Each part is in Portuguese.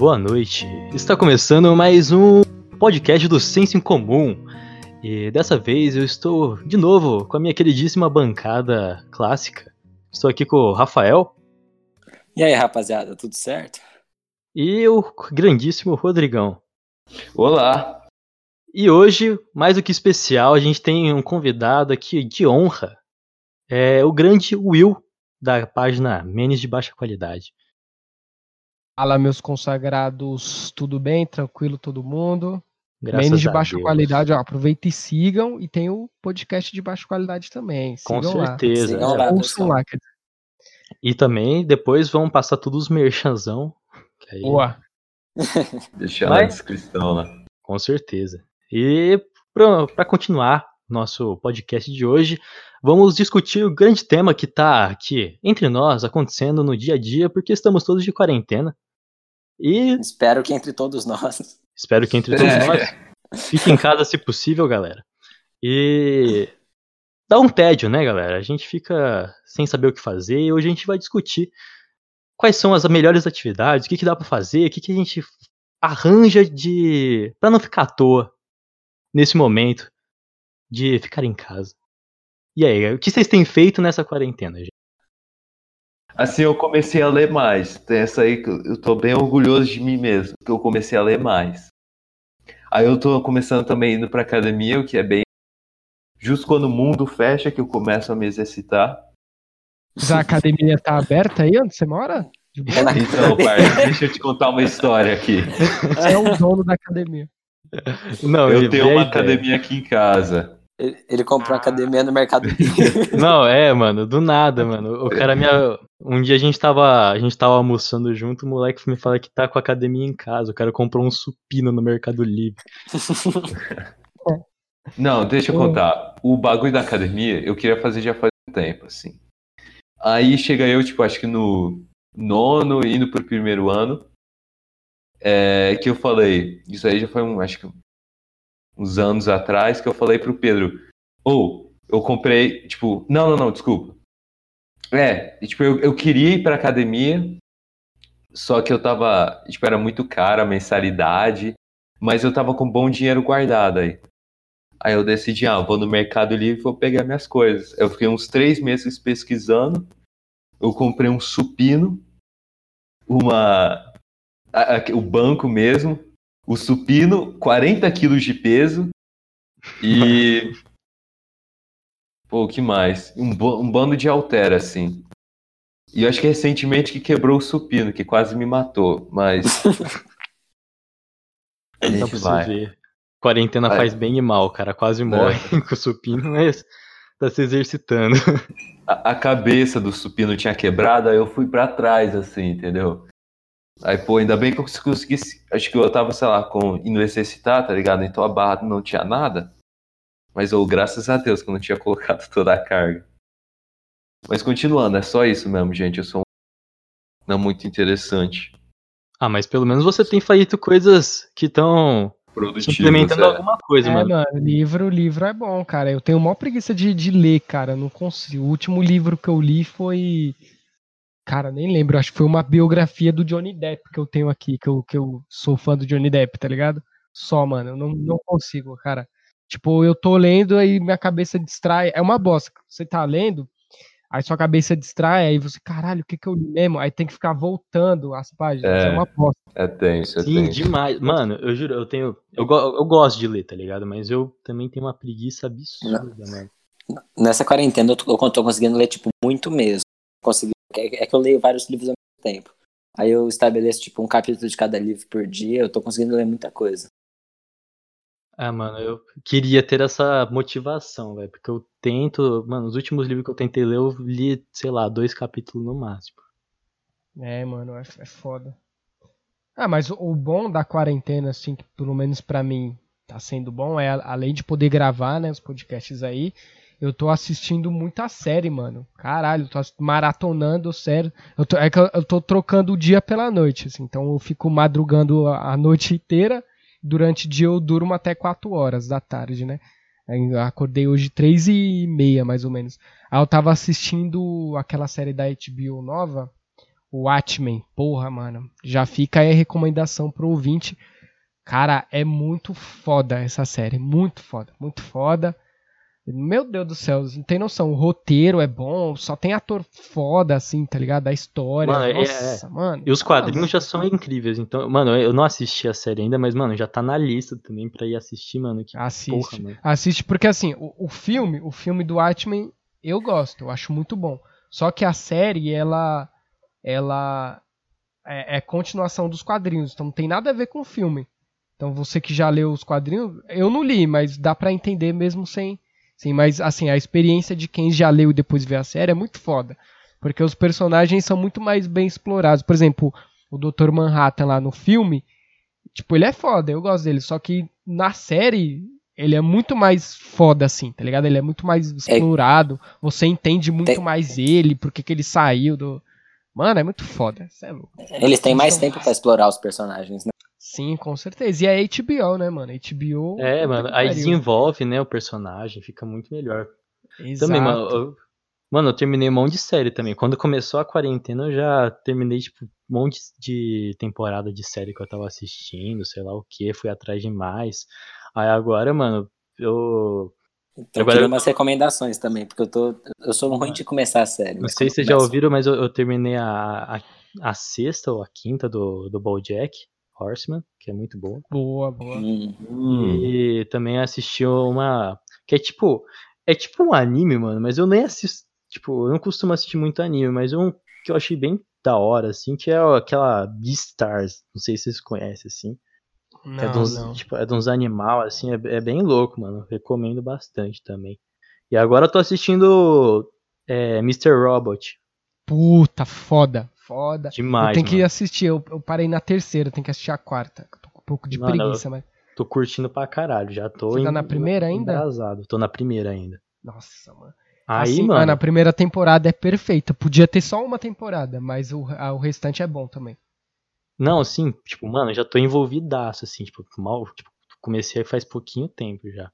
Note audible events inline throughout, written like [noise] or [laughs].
boa noite. Está começando mais um podcast do Senso em Comum. E dessa vez eu estou de novo com a minha queridíssima bancada clássica. Estou aqui com o Rafael. E aí, rapaziada, tudo certo? E o grandíssimo Rodrigão. Olá. E hoje, mais do que especial, a gente tem um convidado aqui de honra. É o grande Will, da página Menes de Baixa Qualidade. Fala, meus consagrados, tudo bem? Tranquilo todo mundo? Graças Menos de a baixa Deus. qualidade, ó, aproveita e sigam. E tem o podcast de baixa qualidade também. Com Sigam lá. certeza. Sigam é. lá. Ouçam lá. E também depois vão passar todos os merchanzão. que aí- Boa. [laughs] Deixa Vai. na descrição lá. Com certeza. E para continuar nosso podcast de hoje, vamos discutir o grande tema que está aqui entre nós, acontecendo no dia a dia, porque estamos todos de quarentena. E Espero que entre todos nós. espero que entre todos nós fique em casa se possível, galera. E dá um tédio, né, galera? A gente fica sem saber o que fazer e hoje a gente vai discutir quais são as melhores atividades, o que, que dá pra fazer, o que, que a gente arranja de para não ficar à toa nesse momento de ficar em casa. E aí, o que vocês têm feito nessa quarentena, gente? Assim eu comecei a ler mais. Tem essa aí que eu tô bem orgulhoso de mim mesmo, que eu comecei a ler mais. Aí eu tô começando também indo pra academia, o que é bem. Justo quando o mundo fecha que eu começo a me exercitar. Mas a academia tá aberta aí onde você mora? Então, pai, deixa eu te contar uma história aqui. Você é o dono da academia. Não, Eu tenho uma ideia. academia aqui em casa. Ele, ele comprou a academia no Mercado [laughs] Livre. Não, é, mano, do nada, mano. O cara me. Um dia a gente tava. A gente tava almoçando junto, o moleque me fala que tá com a academia em casa. O cara comprou um supino no Mercado Livre. [laughs] Não, deixa eu Hum. contar. O bagulho da academia eu queria fazer já faz um tempo, assim. Aí chega eu, tipo, acho que no nono, indo pro primeiro ano, é, que eu falei, isso aí já foi um, acho que uns anos atrás, que eu falei pro Pedro, ou, eu comprei, tipo, não, não, não, desculpa. É, e, tipo, eu, eu queria ir pra academia, só que eu tava, tipo, era muito cara a mensalidade, mas eu tava com bom dinheiro guardado aí. Aí eu decidi, ah, vou no Mercado Livre e vou pegar minhas coisas. Eu fiquei uns três meses pesquisando. Eu comprei um supino, uma. a- a- o banco mesmo, o supino, 40 quilos de peso e. [laughs] Pô, o que mais? Um, um bando de altera, assim. E eu acho que recentemente que quebrou o supino, que quase me matou, mas. [laughs] A gente vai. ver. Quarentena Vai. faz bem e mal, cara. Quase morre [laughs] com o supino, mas tá se exercitando. a, a cabeça do supino tinha quebrado, aí eu fui pra trás, assim, entendeu? Aí, pô, ainda bem que eu consegui. Acho que eu tava, sei lá, com, indo exercitar, tá ligado? Então a barra não tinha nada. Mas eu, graças a Deus, que eu não tinha [laughs] colocado toda a carga. Mas continuando, é só isso mesmo, gente. Eu sou um. Não muito interessante. Ah, mas pelo menos você tem feito coisas que estão implementando alguma coisa, É, mano. mano, livro, livro é bom, cara. Eu tenho maior preguiça de, de ler, cara. Não consigo. O último livro que eu li foi. Cara, nem lembro. Acho que foi uma biografia do Johnny Depp que eu tenho aqui, que eu, que eu sou fã do Johnny Depp, tá ligado? Só, mano. Eu não, não consigo, cara. Tipo, eu tô lendo aí minha cabeça distrai. É uma bosta. Você tá lendo, aí sua cabeça distrai, aí você, caralho, o que que eu li mesmo? Aí tem que ficar voltando as páginas. É, É. uma bosta. É tenso, é Sim, tenso. demais. Mano, eu juro, eu tenho. Eu, eu gosto de ler, tá ligado? Mas eu também tenho uma preguiça absurda, mano. Nessa quarentena eu tô, eu tô conseguindo ler, tipo, muito mesmo. Consegui, é, é que eu leio vários livros ao mesmo tempo. Aí eu estabeleço, tipo, um capítulo de cada livro por dia, eu tô conseguindo ler muita coisa. Ah, mano, eu queria ter essa motivação, velho. Porque eu tento. Mano, os últimos livros que eu tentei ler, eu li, sei lá, dois capítulos no máximo. É, mano, é, é foda. Ah, mas o, o bom da quarentena, assim, que pelo menos pra mim tá sendo bom, é a- além de poder gravar, né, os podcasts aí, eu tô assistindo muita série, mano. Caralho, tô maratonando série. Eu tô, é que eu, eu tô trocando o dia pela noite, assim, então eu fico madrugando a, a noite inteira. Durante o dia eu durmo até 4 horas da tarde, né? Eu acordei hoje três e meia, mais ou menos. Aí eu tava assistindo aquela série da HBO nova, o Watchmen. Porra, mano. Já fica aí a recomendação pro ouvinte. Cara, é muito foda essa série. Muito foda. Muito foda. Meu Deus do céu, não tem noção. O roteiro é bom, só tem ator foda, assim, tá ligado? A história. Mano, é- Nossa, é. mano. E os quadrinhos Nossa. já são incríveis. Então, mano, eu não assisti a série ainda, mas, mano, já tá na lista também pra ir assistir, mano. Que Assiste. porra, mano. Assiste, porque assim, o, o filme, o filme do Watchmen, eu gosto, eu acho muito bom. Só que a série, ela. Ela. É, é continuação dos quadrinhos, então não tem nada a ver com o filme. Então você que já leu os quadrinhos, eu não li, mas dá pra entender mesmo sem. Sim, mas assim, a experiência de quem já leu e depois vê a série é muito foda. Porque os personagens são muito mais bem explorados. Por exemplo, o Dr. Manhattan lá no filme, tipo, ele é foda, eu gosto dele. Só que na série, ele é muito mais foda, assim, tá ligado? Ele é muito mais explorado. Você entende muito Tem- mais ele, porque que ele saiu do. Mano, é muito foda. É louco. Eles têm mais tempo pra explorar os personagens, né? Sim, com certeza. E é HBO, né, mano? HBO. É, mano, aí pariu. desenvolve, né, o personagem, fica muito melhor. Exato. Também, mano, eu, mano, eu terminei um monte de série também. Quando começou a quarentena, eu já terminei, tipo, um monte de temporada de série que eu tava assistindo, sei lá o que, fui atrás de mais. Aí agora, mano, eu. Então Agora umas recomendações também, porque eu tô. Eu sou ruim de começar a série. Não mas sei se vocês já ouviram, mas eu, eu terminei a, a, a sexta ou a quinta do, do Bojack Horseman, que é muito boa. Boa, boa. Hum. E também assisti uma. Que é tipo. É tipo um anime, mano, mas eu nem assisto. Tipo, eu não costumo assistir muito anime, mas um que eu achei bem da hora, assim, que é aquela Beastars. Não sei se vocês conhecem, assim. é de Não, uns, não. tipo, é de uns animal, assim, é, é bem louco, mano. Recomendo bastante também. E agora eu tô assistindo é, Mr. Robot. Puta, foda. Foda. Demais, eu tenho que mano. assistir, eu, eu parei na terceira, tenho que assistir a quarta. Tô com um pouco de Mano, preguiça, mas. Tô curtindo pra caralho. Já tô. Você tá em- na primeira ainda? embrasado. Tô na primeira ainda. Nossa, mano. Aí, Assim, mano. a primeira temporada é perfeita. Podia ter só uma temporada, mas o, a- o restante é bom também. Não, assim, tipo, mano, eu já tô envolvidaço, assim, tipo, mal, tipo, comecei faz pouquinho tempo já.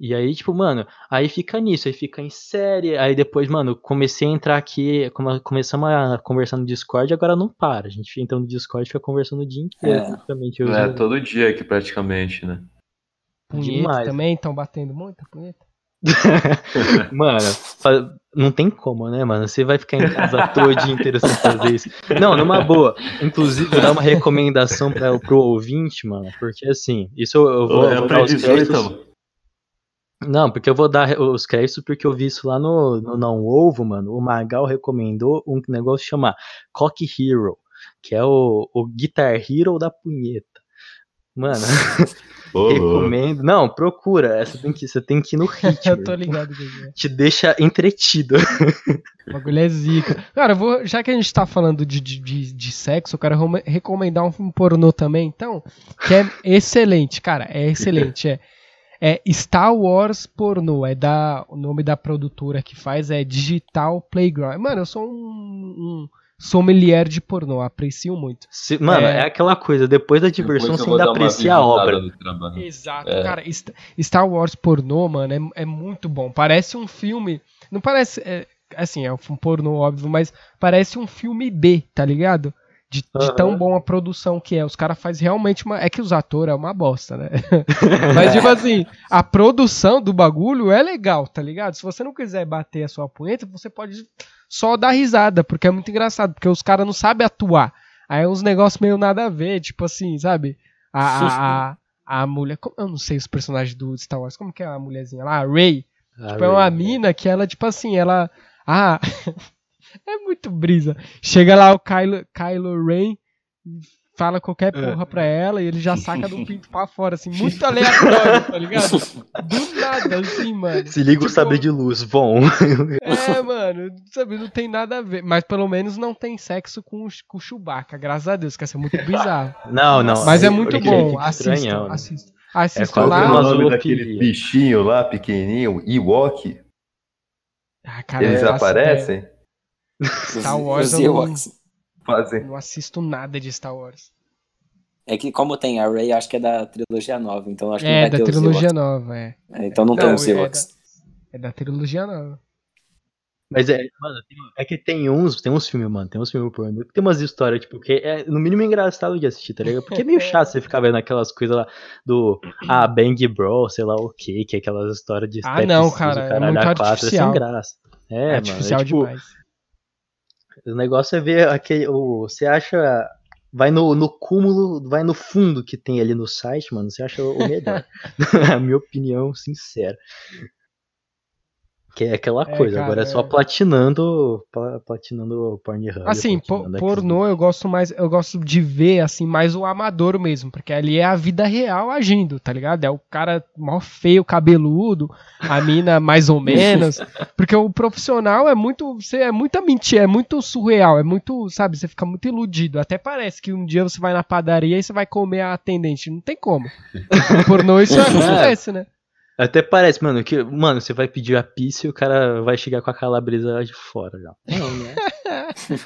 E aí, tipo, mano, aí fica nisso, aí fica em série, aí depois, mano, comecei a entrar aqui, come- começamos a conversar no Discord, agora não para. A gente entra no Discord e fica conversando o dia inteiro, É. praticamente. É, uso- todo dia aqui praticamente, né? Punheta Demais. também, estão batendo muita punheta. Mano, não tem como, né, mano? Você vai ficar em casa todo dia inteiro sem fazer isso. Não, numa boa. Inclusive, dar uma recomendação pra, pro ouvinte, mano, porque assim, isso eu, eu vou, é pra dar os 18, créditos. mano. Não, porque eu vou dar os créditos porque eu vi isso lá no, no Não Ovo, mano. O Magal recomendou um negócio chamado Cock Hero, que é o, o Guitar Hero da punheta. Mano, [laughs] louco. recomendo. Não, procura. Você tem que, você tem que ir no [laughs] ritmo. Eu tô ligado que. Te deixa entretido. O bagulho é zica. Cara, vou, já que a gente tá falando de, de, de, de sexo, eu quero recomendar um filme pornô também, então, que é excelente, cara, é excelente. É, é Star Wars Pornô, é da, o nome da produtora que faz é Digital Playground. Mano, eu sou um, um sommelier de pornô, aprecio muito. Se- mano, É. é... aquela coisa, depois da diversão Depois você ainda aprecia a obra. Exato, É. cara, St- Star Wars pornô, mano, é, é muito bom. Parece um filme. Não parece. é, assim, é um pornô, óbvio, mas parece um filme B, tá ligado? De, de Aham. tão bom a produção que é. Os caras fazem realmente uma. É que os atores é uma bosta, né? [laughs] mas, tipo assim, a produção do bagulho é legal, tá ligado? Se você não quiser bater a sua punheta, você pode só dar risada, porque é muito engraçado, porque os caras não sabem atuar. Aí é uns negócios meio nada a ver, tipo assim, sabe? A, a, a, a mulher. como- Eu não sei os personagens do Star Wars. Como que é a mulherzinha lá? A Ray. Tipo, é uma Ray, mina que ela, tipo assim, ela. Ah. [laughs] é muito brisa. Chega lá o Kylo, Kylo Ren, fala qualquer É. porra pra ela e ele já saca do [laughs] pinto pra fora, assim, muito aleatório, tá ligado? [laughs] Do nada, assim, mano. Se liga o Tipo, saber de luz, bom. [laughs] É, mano, sabe, não tem nada a ver. Mas pelo menos não tem sexo com, o- com o Chewbacca, graças a Deus, que ia ser muito bizarro. Não, não. Mas é muito porque bom, assista, estranhão, né? assista. Que é lá. o nome daquele bichinho lá, pequenininho, Ewok? Ah, cara, Eles aparecem? Star Wars Os eu não-. Fazem. Não assisto nada de Star Wars. É que como tem a Ray, acho que é da trilogia nova, então acho que não É, vai da trilogia nova, é. É, então não, tem Não, os é Ewoks. É da trilogia nova. Mas é, mano, tem- é que tem uns, tem uns filmes, mano, tem uns filmes pornô, que tem umas histórias, tipo, que é no mínimo engraçado de assistir, tá ligado? Porque é meio [laughs] chato você ficar vendo aquelas coisas lá do, ah, Bang Bro, sei lá o que, que é aquelas histórias de Ah, não, cara, o é muito é artificial. sem graça. É, É mano, artificial é, tipo, demais. O negócio é ver aquele, o, você acha, vai no, no cúmulo, vai no fundo que tem ali no site, mano, você acha o melhor. [laughs] [laughs] a minha opinião sincera. Que é aquela É, coisa, cara, agora é só é. platinando, pla- platinando o Pornhub. Assim, pornô eu gosto mais, eu gosto de ver assim mais o amador mesmo, porque ali é a vida real agindo, tá ligado? É o cara mó feio, cabeludo, a mina [laughs] mais ou menos, porque o profissional é muito, você é muita mentira, é muito surreal, é muito, sabe, você fica muito iludido. Até parece que um dia você vai na padaria e você vai comer a atendente, não tem como. [laughs] Pornô isso acontece, né? Até parece, mano, que, mano, você vai pedir a pizza e o cara vai chegar com a calabresa lá de fora já. [laughs] Não, né?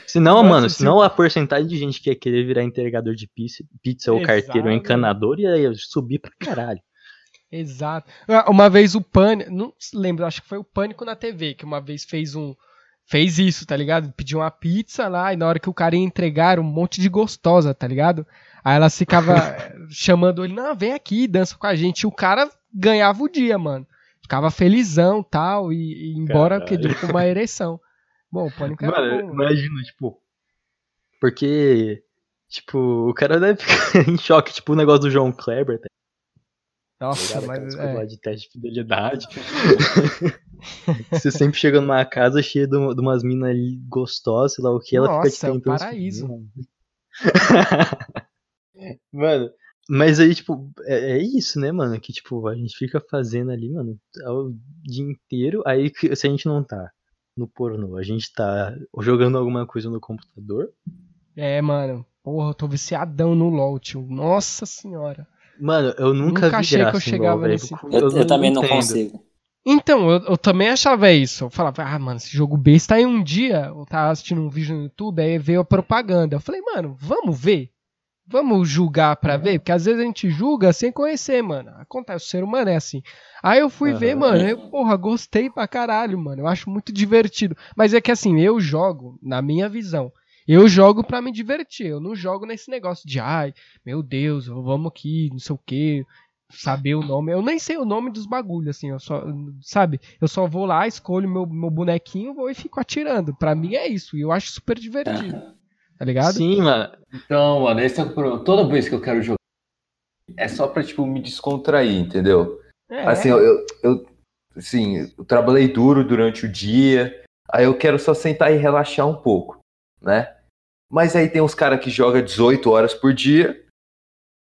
Senão, Nossa, mano, se- senão a porcentagem de gente que ia querer virar entregador de pizza, pizza ou carteiro ou encanador ia subir pra caralho. Exato. Ah, Uma vez o Pânico, não se lembro, acho que foi o Pânico na TV, que uma vez fez um. Fez isso, tá ligado? Pediu uma pizza lá e na hora que o cara ia entregar era um monte de gostosa, tá ligado? Aí ela ficava [laughs] eh, chamando ele, não, vem aqui, dança com a gente. E o cara ganhava o dia, mano. Ficava felizão tal, e, e embora Caralho. porque, com uma ereção. Bom, o Pânico era Mano, bom. imagina, tipo. Porque, tipo, o cara deve ficar [laughs] em choque, tipo o negócio do João Kleber, tá Nossa, ligado? mas é. de teste de fidelidade. Você sempre chega numa casa cheia de, um- de umas minas ali gostosas, sei lá o que, ela Nossa, fica te é um tentando. paraíso. mano, [laughs] mas aí, tipo, é, é isso, né, mano? Que, tipo, a gente fica fazendo ali, mano, o dia inteiro. Aí, que- se a gente não tá no pornô, a gente tá jogando alguma coisa no computador. É, mano. Porra, eu tô viciadão no LOL, tio. Nossa senhora. Mano, eu nunca, Nunca vi achei que eu graça chegava LoL, nesse- Eu, eu também não entendo. consigo. Então, eu, eu também achava isso. Eu falava, ah, mano, esse jogo besta. Aí um dia eu tava assistindo um vídeo no YouTube, aí veio a propaganda. Eu falei, mano, vamos ver? Vamos julgar pra ver? Porque às vezes a gente julga sem conhecer, mano. Acontece, o ser humano é assim. Aí eu fui ver, Aham. mano, eu, porra, gostei pra caralho, mano. Eu acho muito divertido. Mas é que assim, eu jogo, na minha visão, eu jogo pra me divertir. Eu não jogo nesse negócio de, ai, meu Deus, vamos aqui, não sei o quê saber o nome. Eu nem sei o nome dos bagulhos, assim, eu só, sabe? Eu só vou lá, escolho meu, meu bonequinho, vou e fico atirando. Pra mim é isso, e eu acho super divertido. Tá ligado? Sim, mano. Então, mano, esse é o problema. Toda vez que eu quero jogar, é só pra, tipo, me descontrair, entendeu? É, Assim, eu, eu, eu- assim, eu trabalhei duro durante o dia, aí eu quero só sentar e relaxar um pouco, né? Mas aí tem uns caras que jogam 18 horas por dia,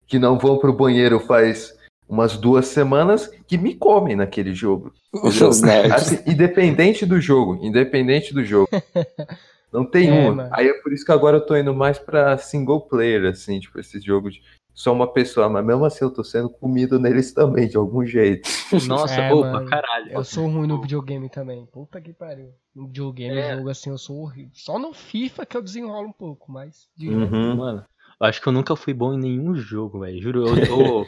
que não vão pro banheiro faz umas duas semanas, que me comem naquele jogo. Os nerds. Assim, independente do jogo, independente do jogo. [laughs] Não tem É, uma. mano. Aí é por isso que agora eu tô indo mais pra single player, assim, tipo, esses jogos de só uma pessoa, mas mesmo assim eu tô sendo comido neles também, de algum jeito. [laughs] Nossa, É, opa, mano. caralho. Eu sou ruim no videogame também. Puta que pariu. No videogame, É. jogo assim, eu sou horrível. Só no FIFA que eu desenrolo um pouco, mas. Uhum. Mano, eu acho que eu nunca fui bom em nenhum jogo, velho. Juro, eu, [laughs] eu-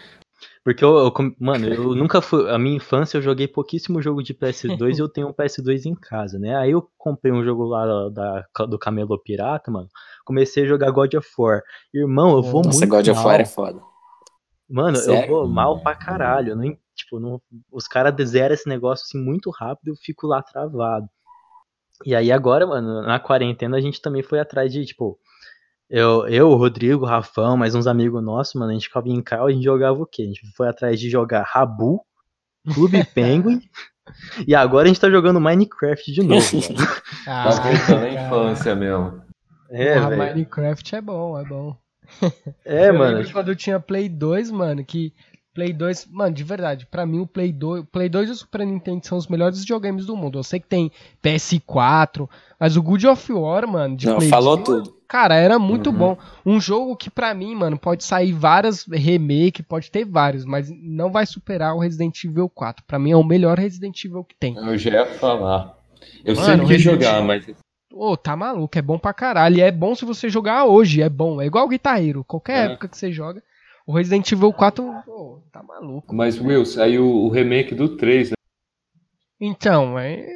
Porque eu, eu Mano, eu nunca fui. A minha infância eu joguei pouquíssimo jogo de PS2 e eu tenho um PS2 em casa, né? Aí eu comprei um jogo lá da, do Camelo Pirata, mano. Comecei a jogar God of War. Irmão, eu vou Nossa, muito God of mal. War é foda. Mano, eu Sério? vou mal pra caralho. Eu não, tipo, não, os caras zeram esse negócio assim muito rápido eu fico lá travado. E aí agora, mano, na quarentena a gente também foi atrás de, tipo, eu, eu o Rodrigo, o Rafão, mais uns amigos nossos, mano, a gente ficava em casa, a gente jogava o quê? A gente foi atrás de jogar Rabu, Clube [laughs] Penguin, e agora a gente tá jogando Minecraft de novo, [laughs] mano. Ah, Tá voltando à cara. infância mesmo. É, Porra. Minecraft é bom, é bom. É, eu mano. lembro de quando eu tinha Play 2, mano, que Play 2, mano, de verdade, pra mim o Play 2, o Play 2 e o Super Nintendo são os melhores videogames do mundo. Eu sei que tem PS4, mas o God of War, mano, de Não, Play falou 2, tudo. Cara, era muito Uhum. bom. Um jogo que pra mim, mano, pode sair várias remake, pode ter vários, mas não vai superar o Resident Evil 4. Pra mim é o melhor Resident Evil que tem. Eu já ia falar. Eu Mano, sempre quis Resident jogar, mas Ô, tá maluco, é bom pra caralho. E é bom se você jogar hoje, é bom. É igual guitarreiro, qualquer É. época que você joga. O Resident Evil 4, pô, tá maluco. Mas, Will, saiu o remake do 3, né? Então, é...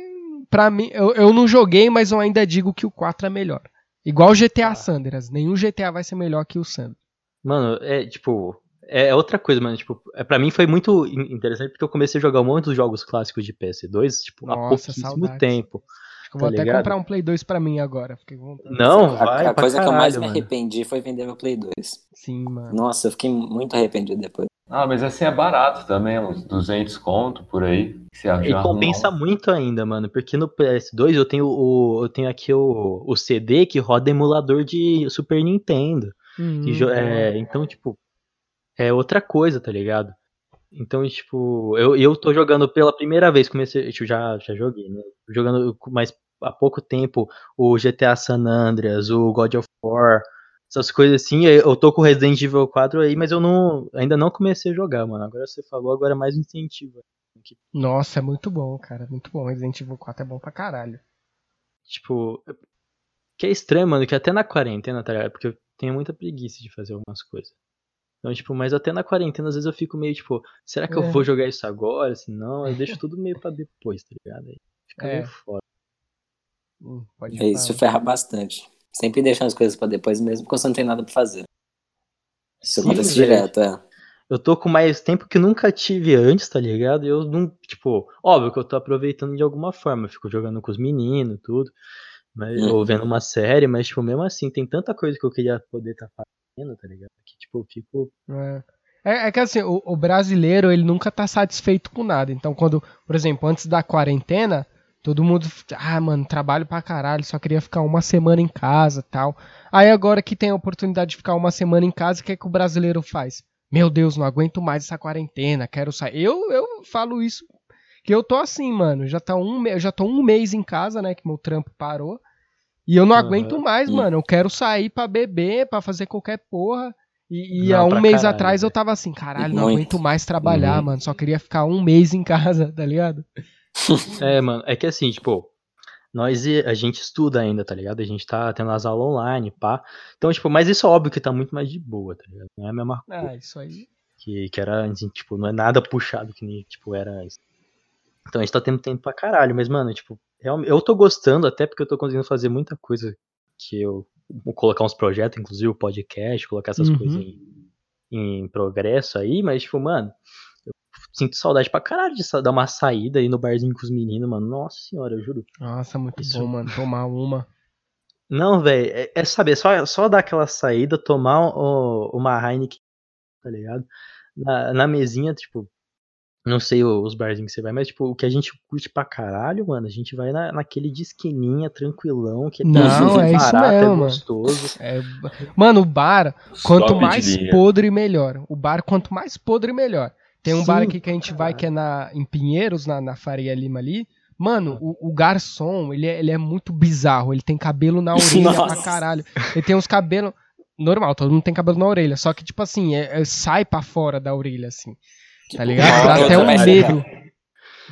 pra mim, eu, eu não joguei, mas eu ainda digo que o 4 é melhor. Igual o GTA Ah. Sanders. Nenhum GTA vai ser melhor que o Sanders. Mano, é tipo. É outra coisa, mano. Tipo, é, pra mim foi muito in- interessante porque eu comecei a jogar um monte dos jogos clássicos de PS2, tipo, há Nossa, pouquíssimo saudades. tempo. Acho que eu Tá vou até ligado? comprar um Play 2 pra mim agora. Fiquei. Não, A, vai. a pra coisa que eu mais caralho, me mano. arrependi foi vender meu Play 2. Sim, mano. Nossa, eu fiquei muito arrependido depois. Ah, mas assim é barato também, uns 200 conto por aí. E compensa muito ainda, mano, porque no PS2 eu tenho o eu tenho aqui o, o CD que roda emulador de Super Nintendo. Hum, é, então, tipo, é outra coisa, tá ligado? Então, tipo, eu, eu tô jogando pela primeira vez, comecei, eu já, já joguei, né? Jogando mais há pouco tempo o GTA San Andreas, o God of War, essas coisas assim. Eu tô com o Resident Evil 4 aí, mas eu não, ainda não comecei a jogar, mano. Agora você falou, agora é mais um incentivo. Nossa, é muito bom, cara. Muito bom. Resident Evil 4 é bom pra caralho. Tipo, que é estranho, mano, que até na quarentena, tá ligado? Porque eu tenho muita preguiça de fazer algumas coisas. Então, tipo, mas até na quarentena, às vezes eu fico meio, tipo, será que eu É. vou jogar isso agora? Se não, eu deixo [laughs] tudo meio pra depois, tá ligado? Aí fica É. meio foda. Hum, pode É, isso ferra bastante. Sempre deixando as coisas pra depois mesmo, porque você não tem nada pra fazer. Isso Sim, acontece velho. direto, é. Eu tô com mais tempo que nunca tive antes, tá ligado? E eu não, tipo, óbvio que eu tô aproveitando de alguma forma. Eu fico jogando com os meninos, tudo. Mas, Hum. Ou vendo uma série, mas, tipo, mesmo assim, tem tanta coisa que eu queria poder estar fazendo, tá ligado? Que, tipo, eu fico. É. É, é que assim, o, o brasileiro, ele nunca tá satisfeito com nada. Então, quando, por exemplo, antes da quarentena, todo mundo, ah, mano, trabalho pra caralho, só queria ficar uma semana em casa tal. Aí agora que tem a oportunidade de ficar uma semana em casa, o que é que o brasileiro faz? Meu Deus, não aguento mais essa quarentena, quero sair. Eu, eu falo isso, que eu tô assim, mano, já tá um, eu já tô um mês em casa, né, que meu trampo parou. E eu não Aham. aguento mais, mano. Eu quero sair pra beber, pra fazer qualquer porra. E, e Não, há um mês caralho, atrás eu tava assim, caralho, não Muito. aguento mais trabalhar, Uhum. mano. Só queria ficar um mês em [laughs] casa, tá ligado? É, mano, é que assim, tipo, nós a gente estuda ainda, tá ligado? A gente tá tendo as aulas online, pá. Então, tipo, mas isso é óbvio que tá muito mais de boa, tá ligado? Não é a mesma coisa Ah, isso aí. que, que era, assim, tipo, não é nada puxado que nem, tipo, era antes. Então a gente tá tendo tempo pra caralho, mas, mano, tipo, realmente, eu tô gostando até porque eu tô conseguindo fazer muita coisa que eu vou colocar uns projetos, inclusive o podcast, colocar essas Uhum. coisas em, em progresso aí, mas, tipo, mano, eu sinto saudade pra caralho de dar uma saída aí no barzinho com os meninos, mano. Nossa senhora, eu juro. Nossa, muito Isso. bom, mano. Tomar uma. Não, velho, é, é saber, só, só dar aquela saída, tomar o- uma Heineken, tá ligado? Na, na mesinha, tipo, não sei os barzinhos que você vai, mas, tipo, o que a gente curte pra caralho, mano, a gente vai na, naquele de esquininha, tranquilão, que é Não, é isso barato, mesmo, é mano. gostoso. É, mano, o bar, quanto mais podre, melhor. O bar, quanto mais podre, melhor. Tem um bar Sim, aqui que a gente pra vai, que é na, em Pinheiros, na, na Faria Lima ali. Mano, o, o garçom, ele é, ele é muito bizarro. Ele tem cabelo na [laughs] orelha pra Nossa. caralho. Ele tem uns cabelos. Normal, todo mundo tem cabelo na orelha. Só que, tipo assim, é- é- sai pra fora da orelha, assim. Tipo, Tá ligado? uma Dá até um medo.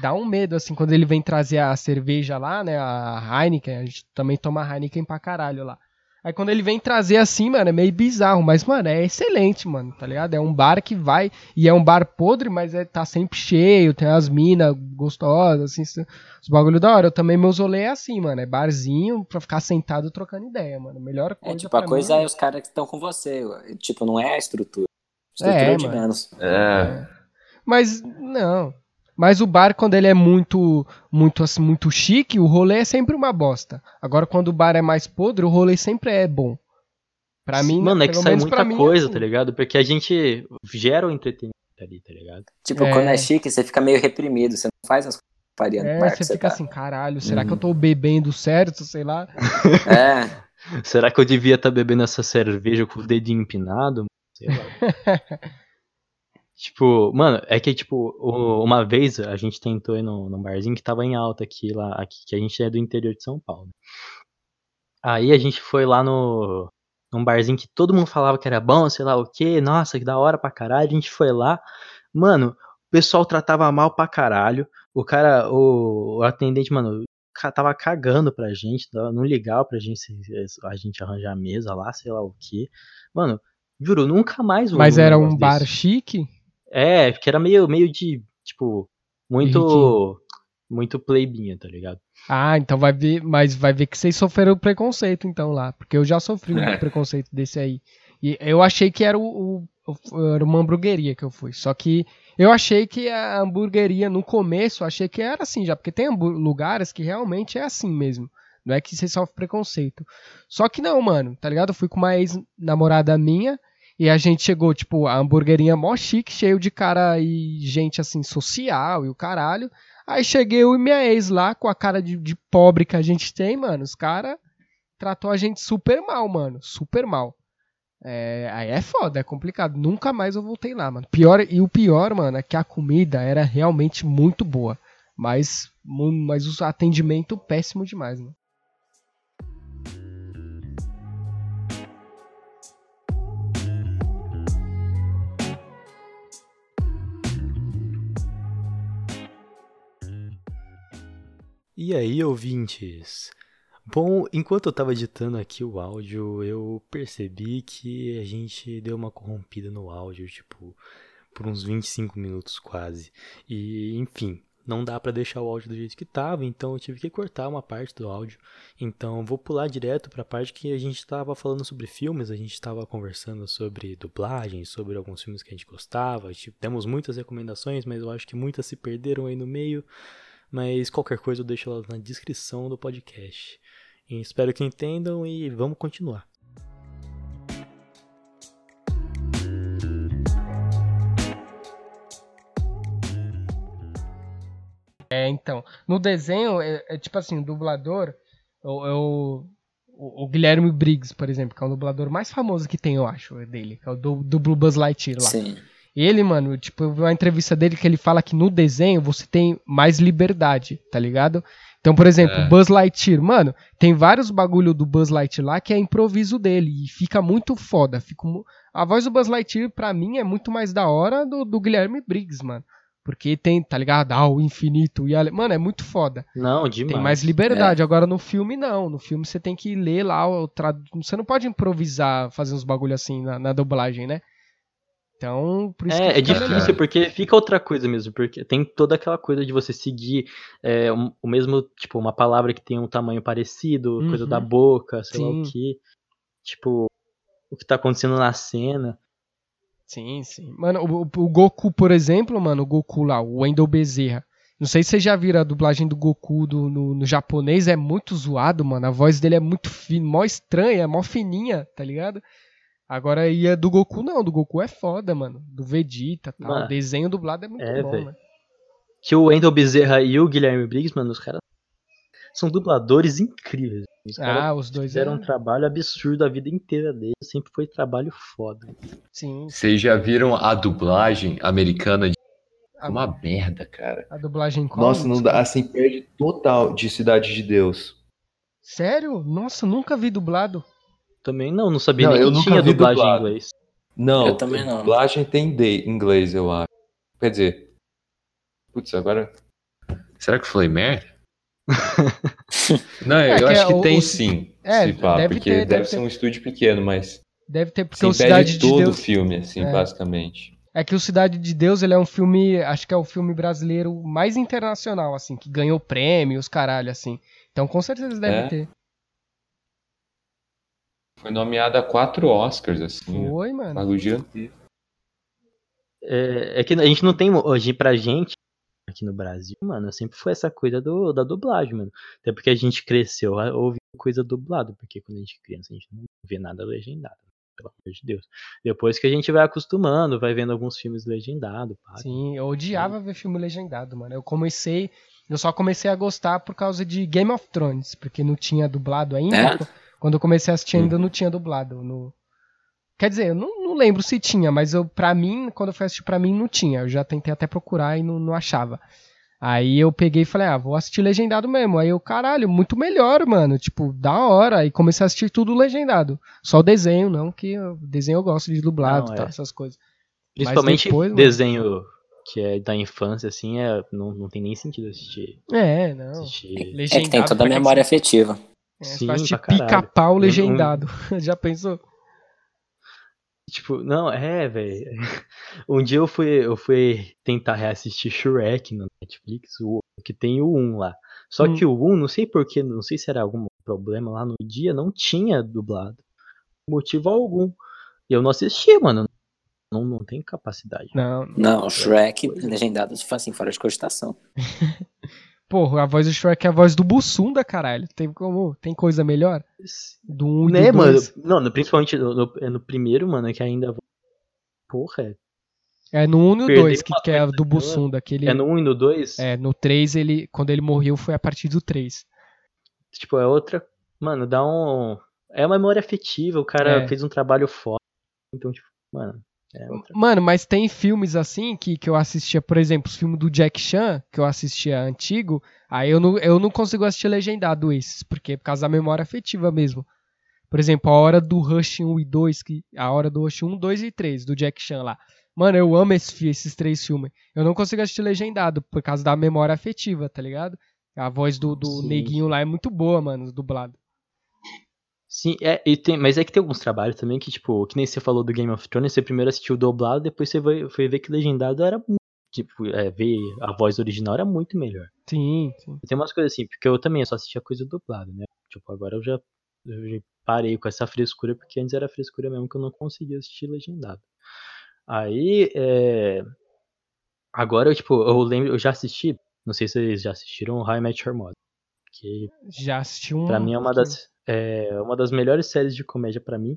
Dá um medo, assim, quando ele vem trazer a cerveja lá, né? A Heineken. A gente também toma Heineken pra caralho lá. Aí quando ele vem trazer assim, mano, é meio bizarro. Mas, mano, é excelente, mano, tá ligado? É um bar que vai. E é um bar podre, mas é, tá sempre cheio. Tem as minas gostosas, assim. Os bagulho da hora. Eu também, meus rolê é assim, mano. É barzinho pra ficar sentado trocando ideia, mano. Melhor coisa. É, tipo, a pra coisa mim, é os caras que estão com você. Tipo, não é a estrutura. Estrutura É, é, de mano. menos. É, Mas não. Mas o bar, quando ele é muito, muito, assim, muito chique, o rolê é sempre uma bosta. Agora, quando o bar é mais podre, o rolê sempre é bom. Pra mim, Mano, é que pelo sai muita mim, é coisa, assim. tá ligado? Porque a gente gera o entretenimento ali, tá ligado? Tipo, É. quando é chique, você fica meio reprimido. Você não faz as coisas que faria É, você você fica tá. assim, caralho, será Uhum. que eu tô bebendo certo, sei lá? É, [laughs] Será que eu devia estar bebendo essa cerveja com o dedinho empinado? Sei lá. [laughs] tipo, mano, é que, tipo, uma vez a gente tentou ir num, num barzinho que tava em alta aqui, lá, aqui, que a gente é do interior de São Paulo. Aí a gente foi lá no num barzinho que todo mundo falava que era bom, sei lá o que, nossa, que da hora pra caralho. A gente foi lá, mano, o pessoal tratava mal pra caralho. O cara, o, o atendente, mano, tava cagando pra gente, não ligava pra gente a gente arranjar a mesa lá, sei lá o que. Mano, juro, nunca mais vou Mas num era um negócio bar desse. chique? É, porque era meio, meio de, tipo, muito. muito pleibinha, tá ligado? Ah, então vai ver, mas vai ver que vocês sofreram preconceito então lá, porque eu já sofri um É. preconceito desse aí. E eu achei que era o, o- era uma hamburgueria que eu fui. Só que eu achei que a hamburgueria no começo, eu achei que era assim já, porque tem lugares que realmente é assim mesmo. Não é que você sofre preconceito. Só que não, mano, tá ligado? Eu fui com uma ex-namorada minha e a gente chegou, tipo, a hamburguerinha mó chique, cheio de cara e gente assim, social e o caralho. Aí cheguei eu e minha ex lá, com a cara de, de pobre que a gente tem, mano. Os caras tratou a gente super mal, mano. Super mal. É, aí é foda, é complicado. Nunca mais eu voltei lá, mano. Pior, e o pior, mano, é que a comida era realmente muito boa. Mas, mas o atendimento péssimo demais, mano. E aí, ouvintes? Bom, enquanto eu tava editando aqui o áudio, eu percebi que a gente deu uma corrompida no áudio, tipo, por uns 25 minutos quase. E, enfim, não dá pra deixar o áudio do jeito que tava, então eu tive que cortar uma parte do áudio. Então, vou pular direto pra parte que a gente tava falando sobre filmes, a gente tava conversando sobre dublagem, sobre alguns filmes que a gente gostava. Tipo, temos muitas recomendações, mas eu acho que muitas se perderam aí no meio. Mas qualquer coisa eu deixo lá na descrição do podcast. E espero que entendam e vamos continuar. É, então. No desenho, é, é tipo assim, o dublador, o, é o, Guilherme Briggs, por exemplo, que é o dublador mais famoso que tem, eu acho, dele, que é o do, dublo Buzz Lightyear lá. Sim. Ele, mano, tipo, eu vi uma entrevista dele que ele fala que no desenho você tem mais liberdade, tá ligado? Então, por exemplo, É. o Buzz Lightyear, mano, tem vários bagulho do Buzz Lightyear lá que é improviso dele e fica muito foda. Fica A voz do Buzz Lightyear, pra mim, é muito mais da hora do, do Guilherme Briggs, mano. Porque tem, tá ligado? Ah, o infinito e a... Mano, é muito foda. Não, demais. Tem mais liberdade. Agora no filme, não. No filme você tem que ler lá o trad... Você não pode improvisar, fazer uns bagulho assim na, na dublagem, né? Então, por isso que É, é fica difícil melhor. porque fica outra coisa mesmo, porque tem toda aquela coisa de você seguir é, um- o mesmo, tipo, uma palavra que tem um tamanho parecido, coisa Uhum. da boca, sei lá Sim. o que. Tipo, o que tá acontecendo na cena. Sim, sim. Mano, o, o Goku, por exemplo, mano, o Goku lá, o Wendell Bezerra. Não sei se vocês já viram a dublagem do Goku do- no, no japonês, é muito zoado, mano. A voz dele é muito fina, mó estranha, mó fininha, tá ligado? Agora ia do Goku, não. Do Goku é foda, mano. Do Vegeta e tal. Mano, o desenho dublado é muito é, bom, velho. mano. Que o Wendell Bezerra e o Guilherme Briggs, mano, os caras são dubladores incríveis. Os Ah, os dois fizeram é... um trabalho absurdo a vida inteira deles, sempre foi trabalho foda. Sim. Vocês já viram a dublagem americana de A, uma merda, cara. a dublagem qual? Nossa, não dá, assim, perde total de Cidade de Deus. Sério? Nossa, nunca vi dublado. Também não, não sabia Não, nem eu que nunca tinha vi dublagem em dublado. inglês. Não, Eu também não. dublagem tem de inglês, eu acho. Quer dizer, putz, agora. Será que eu falei merda? [laughs] Não, É, eu que acho é que tem o- sim. é, se pá, deve porque ter, deve, deve ser ter. um estúdio pequeno, mas Deve ter, porque sim, o Cidade de todo Deus... o filme, assim, É. basicamente. É que o Cidade de Deus, ele é um filme, acho que é o filme brasileiro mais internacional, assim, que ganhou prêmios, caralho, assim. Então com certeza deve É? ter. Foi nomeado a quatro Oscars, assim. Foi, mano. Bagulho gigantesco. É, é que a gente não tem hoje pra gente aqui no Brasil, mano, sempre foi essa coisa do, da dublagem, mano. Até porque a gente cresceu ouvindo coisa dublada, porque quando a gente é criança a gente não vê nada legendado, pelo amor de Deus. Depois que a gente vai acostumando, vai vendo alguns filmes legendados, pá. Sim, eu odiava ver filme legendado, mano. Eu comecei, eu só comecei a gostar por causa de Game of Thrones, porque não tinha dublado ainda. É? Quando eu comecei a assistir Hum. ainda não tinha dublado no Quer dizer, eu não, não lembro se tinha, mas eu para mim, quando eu fui assistir pra mim não tinha. Eu já tentei até procurar e não, não achava. Aí eu peguei e falei, ah, vou assistir legendado mesmo. Aí eu, caralho, muito melhor, mano. Tipo, da hora. Aí comecei a assistir tudo legendado. Só o desenho, não, que o desenho eu gosto de dublado Não, e tal, é. essas coisas. Principalmente depois, mano- desenho que é da infância, assim, é, não, não tem nem sentido assistir. É, não. assistir. É que tem toda a memória que você- afetiva. É, Sim, assistir pica-pau legendado. [laughs] Já pensou? Tipo, não, é, velho. [laughs] Um dia eu fui, eu fui tentar reassistir Shrek no Netflix, o que tem o 1 lá. Só Hum. que o 1, não sei porquê, não sei se era algum problema lá no dia, não tinha dublado. Motivo algum. E eu não assisti, mano. Não, não tem capacidade. Não, Não, Shrek, é. legendado, assim, fora de cogitação. [laughs] porra, a voz do Shrek é a voz do Bussunda, caralho. Tem como, tem coisa melhor? Do 1 e Né, do mano? 2. Não, principalmente no, no- é no primeiro, mano, que ainda. Porra, É no 1 e no Perdeu 2, que, que é do boa. Bussunda. Que ele, é no 1 e no 2. é, no 3, ele, quando ele morreu, foi a partir do 3. Tipo, é outra. Mano, dá um. É uma memória afetiva, o cara É. fez um trabalho foda. Então, tipo, mano. É. Mano, mas tem filmes assim que, que eu assistia, por exemplo, os filmes do Jack Chan, que eu assistia antigo, aí eu não, eu não consigo assistir legendado esses, porque é por causa da memória afetiva mesmo. Por exemplo, a hora do Rush 1 e 2, que, a hora do Rush 1, 2 e 3, do Jack Chan lá. Mano, eu amo esse, esses três filmes. Eu não consigo assistir legendado, por causa da memória afetiva, tá ligado? A voz do, do Sim. neguinho lá é muito boa, mano, dublado. Sim, é, e tem, mas é que tem alguns trabalhos também que, tipo, que nem você falou do Game of Thrones, você primeiro assistiu dublado, depois você foi, foi ver que legendado era muito. Tipo, é, ver a voz original era muito melhor. Sim, sim. Tem umas coisas assim, porque eu também só assistia coisa dublada, né? Tipo, agora eu já, eu já parei com essa frescura, porque antes era frescura mesmo que eu não conseguia assistir legendado. Aí, é... Agora, eu, tipo, eu lembro, eu já assisti, não sei se vocês já assistiram I Met Your Mother. Que Já assisti um. pra mim é uma das, é uma das melhores séries de comédia pra mim.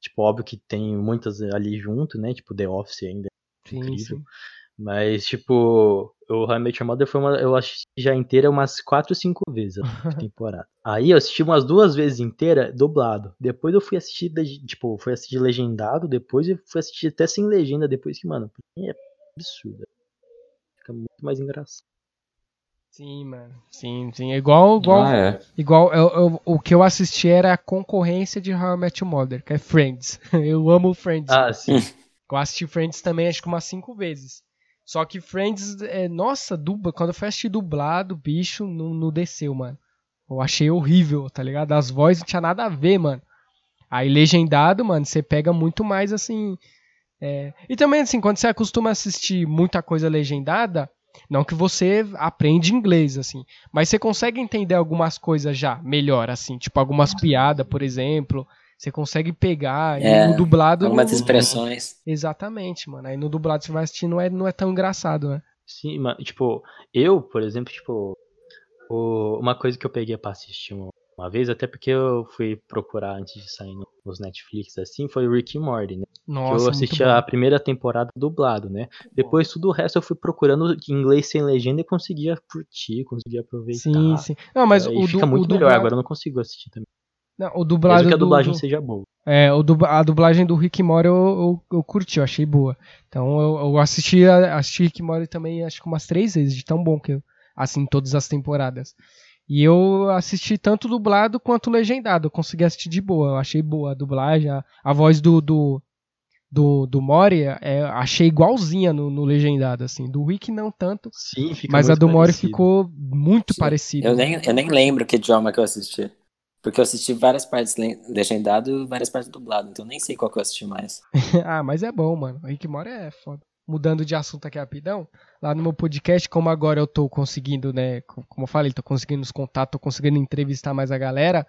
Tipo, óbvio que tem muitas ali junto, né? Tipo, The Office ainda. Sim, incrível. sim. Mas, tipo, o How I Met Your Mother foi uma, eu assisti já inteira umas 4 ou 5 vezes a [laughs] temporada. Aí eu assisti umas duas vezes inteira dublado. Depois eu fui assistir, tipo, fui assistir legendado, depois eu fui assistir até sem legenda, depois que, mano, é absurdo. Fica muito mais engraçado. Sim, mano. Sim, sim. É igual, igual, Ah, é. igual eu, eu- o que eu assisti era a concorrência de How I Met Your Mother, que é Friends. [laughs] Eu amo Friends. Ah, sim. [laughs] Eu assisti Friends também acho que umas cinco vezes. Só que Friends, é, nossa, dubla, quando eu fui assistir dublado, bicho, não, não desceu, mano. Eu achei horrível, tá ligado? As vozes não tinha nada a ver, mano. Aí legendado, mano, você pega muito mais assim. é, E também, assim, quando você acostuma a assistir muita coisa legendada, não que você aprende inglês, assim, mas você consegue entender algumas coisas já melhor, assim, tipo algumas piadas, por exemplo. Você consegue pegar e É, no dublado. Algumas não- expressões. Exatamente, mano. Aí no dublado você vai assistir não é, não é tão engraçado, né? Sim, mas, tipo, eu, por exemplo, tipo, o- uma coisa que eu peguei pra assistir uma, uma vez, até porque eu fui procurar antes de sair no- nos Netflix, assim, foi o Rick and Morty, né? que Nossa, eu muito assisti bom. a primeira temporada dublado, né? Depois tudo o resto eu fui procurando em inglês sem legenda e conseguia curtir, conseguia aproveitar. Sim, sim. Não, mas Aí o, du- fica muito o melhor, dublado, agora eu não consigo assistir também. não, o Mesmo dublado que a dublagem do- seja boa. É, o dub- a dublagem do Rick Morty eu, eu, eu curti, eu achei boa. Então eu, eu assisti, assisti Rick Morty também acho que umas três vezes, de tão bom que eu assim todas as temporadas. E eu assisti tanto dublado quanto legendado, eu consegui assistir de boa, eu achei boa a dublagem, a, a voz do do, do, do Mori, é, achei igualzinha no, no legendado, assim, do Rick não tanto, Sim, fica mas a do Mori ficou muito Sim, parecida. Eu nem, eu nem lembro que idioma que eu assisti. Porque eu assisti várias partes le- legendado e várias partes dublado, então eu nem sei qual que eu assisti mais. [laughs] ah, mas é bom, mano. O Rick Morty é foda. Mudando de assunto aqui rapidão, lá no meu podcast, como agora eu tô conseguindo, né, co- como eu falei, tô conseguindo os contatos, tô conseguindo entrevistar mais a galera,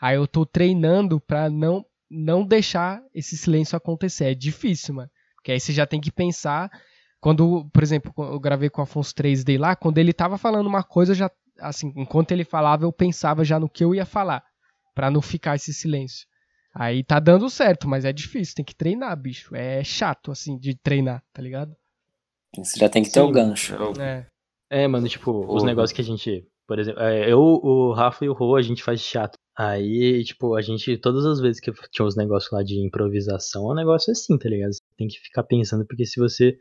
aí eu tô treinando pra não, não deixar esse silêncio acontecer. É difícil, mano. Porque aí você já tem que pensar, quando, por exemplo, eu gravei com o Afonso 3D lá, quando ele tava falando uma coisa, já, assim, enquanto ele falava, eu pensava já no que eu ia falar, pra não ficar esse silêncio. Aí tá dando certo, mas é difícil, tem que treinar, bicho. É chato, assim, de treinar, tá ligado? Você já tem que ter Sim, o gancho. É. É, mano, tipo, os negócios que a gente. Por exemplo, é, eu, o Rafa e o Rô, a gente faz teatro. Aí, tipo, a gente, todas as vezes que tinha os negócios lá de improvisação, é um negócio assim, tá ligado? Você tem que ficar pensando, porque se você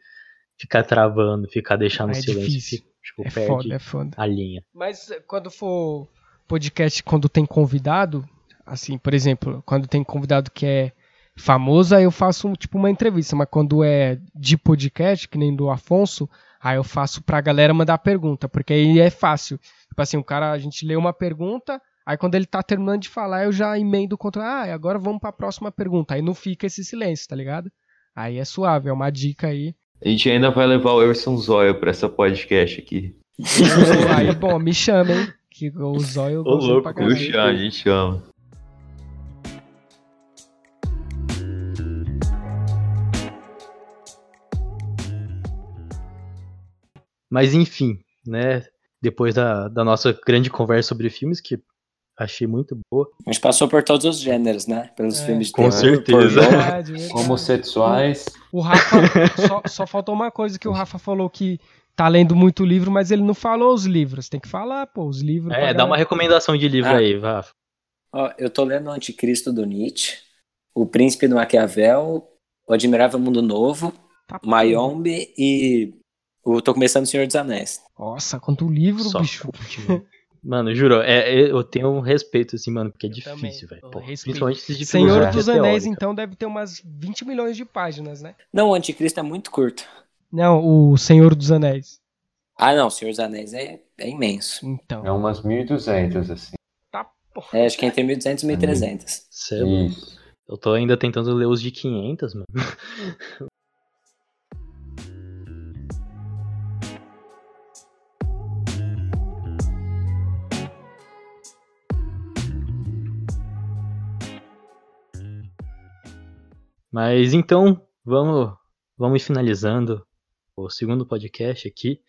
ficar travando, ficar deixando é silêncio, difícil. fica, tipo, É perde foda, é foda. a linha. Mas eh, quando for podcast, quando tem convidado, assim, por exemplo, quando tem convidado que é famoso, aí eu faço tipo uma entrevista, mas quando é de podcast, que nem do Afonso, aí eu faço pra galera mandar pergunta, porque aí é fácil. Tipo assim, o cara, a gente lê uma pergunta, aí quando ele tá terminando de falar, eu já emendo contra, ah, agora vamos pra próxima pergunta. Aí não fica esse silêncio, tá ligado? Aí é suave, é uma dica aí. A gente ainda vai levar o Emerson Zóio pra essa podcast aqui. [laughs] Aí, bom, me chama, hein? Que o zóio eu Ô, gosto louco, pra caralho. a gente chama. Mas enfim, né? Depois da, da nossa grande conversa sobre filmes, que achei muito boa. A gente passou por todos os gêneros, né? Pelos É. filmes de Com terror, certeza. pornô. Homossexuais. O Rafa, só, só faltou uma coisa que o Rafa falou que tá lendo muito livro, mas ele não falou os livros. Tem que falar, pô, os livros. É, dá uma recomendação de livro Ah. aí, Rafa. Ó, eu tô lendo o Anticristo do Nietzsche, O Príncipe do Maquiavel, O Admirável Mundo Novo, Tá. Mayombe e eu tô começando O Senhor dos Anéis. Nossa, quanto livro, Só bicho. [laughs] Mano, juro, é, é- eu tenho um respeito, assim, mano, porque é Eu difícil, velho. eu Pô, respeito. Principalmente esses de Senhor dos Anéis, teórica. então, deve ter umas 20 milhões de páginas, né? Não, o Anticristo é muito curto. Não, o Senhor dos Anéis. Ah, não, O Senhor dos Anéis é, é imenso. Então. É umas 1.200, assim. Tá, porra. É, acho que é entre 1.200 e 1.300. Cê é louco. Isso. Eu tô ainda tentando ler os de 500, mano. [laughs] Mas então, vamos, vamos ir finalizando o segundo podcast aqui.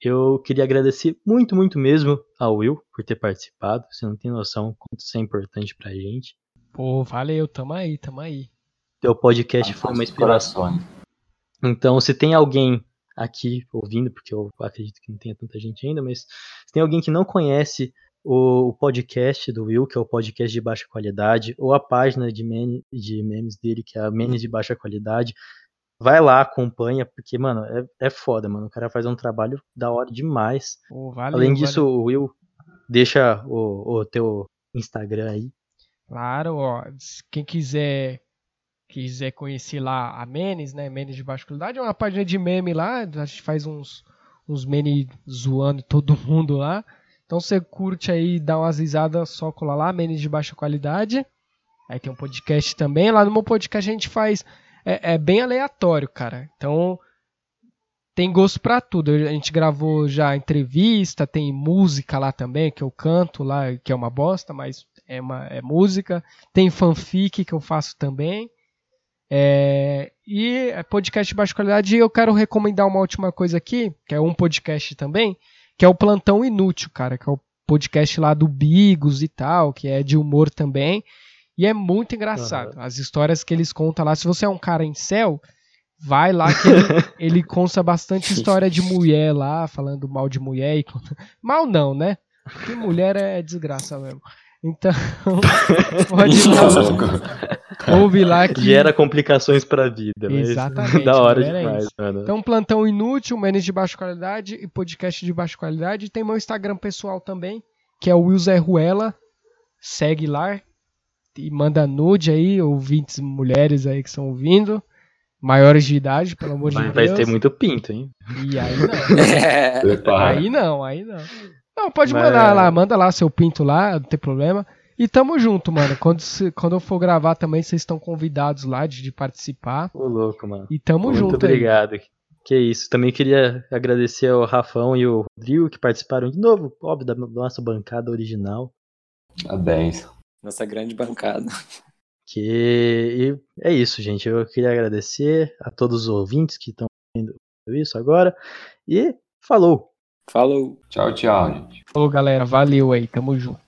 Eu queria agradecer muito, muito mesmo ao Will por ter participado. Você não tem noção quanto isso é importante pra gente. Pô, valeu, tamo aí, tamo aí. Teu podcast foi uma inspiração. Então, se tem alguém aqui ouvindo, porque eu acredito que não tenha tanta gente ainda, mas se tem alguém que não conhece o, podcast do Will, que é o podcast de baixa qualidade, ou a página de, meme, de memes dele, que é a Memes de Baixa Qualidade, vai lá, acompanha, porque, mano, é, é foda, mano. O cara faz um trabalho da hora demais. Pô, valeu. Além disso, valeu. o Will deixa o, o teu Instagram aí. Claro, ó. Quem quiser quiser conhecer lá a Menes, né? Menes de baixa qualidade, é uma página de meme lá. A gente faz uns, uns memes zoando todo [laughs] mundo lá. Então você curte aí, dá umas risadas, só cola lá, Menes de baixa qualidade. Aí tem um podcast também. Lá no meu podcast a gente faz. É, é bem aleatório, cara. Então tem gosto pra tudo. A gente gravou já entrevista, tem música lá também, que eu canto lá, que é uma bosta, mas é, uma, é música. Tem fanfic que eu faço também. É, e é podcast de baixa qualidade. E eu quero recomendar uma última coisa aqui, que é um podcast também, que é o Plantão Inútil, cara, que é o podcast lá do Bigos e tal, que é de humor também. E é muito engraçado. As histórias que eles contam lá. Se você é um cara em céu, vai lá que ele, [laughs] ele conta bastante história de mulher lá, falando mal de mulher. E... Mal não, né? Porque mulher é desgraça mesmo. Então, [laughs] pode ir lá, ouve lá que... Gera complicações pra vida. mas Exatamente, da hora é demais, isso. mano. Então, plantão inútil, menos de baixa qualidade e podcast de baixa qualidade. Tem meu Instagram pessoal também, que é o Will Zé Ruela. Segue lá e manda nude aí, ouvintes mulheres aí que estão ouvindo. Maiores de idade, pelo amor vai, de vai Deus. ter muito pinto, hein? E aí [laughs] não. É, Prepara. Aí não, aí não. Não, pode Mas- mandar lá, manda lá seu pinto lá, não tem problema. E tamo junto, mano. Quando, se- quando eu for gravar também, vocês estão convidados lá de, de participar. Ô, louco, mano. E tamo Muito junto aí. obrigado. Que isso. Também queria agradecer ao Rafão e o Rodrigo que participaram de novo, óbvio, da nossa bancada original. 10. Nossa grande bancada. Que e é isso, gente. Eu queria agradecer a todos os ouvintes que estão vendo isso agora. E falou! Falou. Tchau, tchau, gente. Falou, galera. Valeu aí. Tamo junto.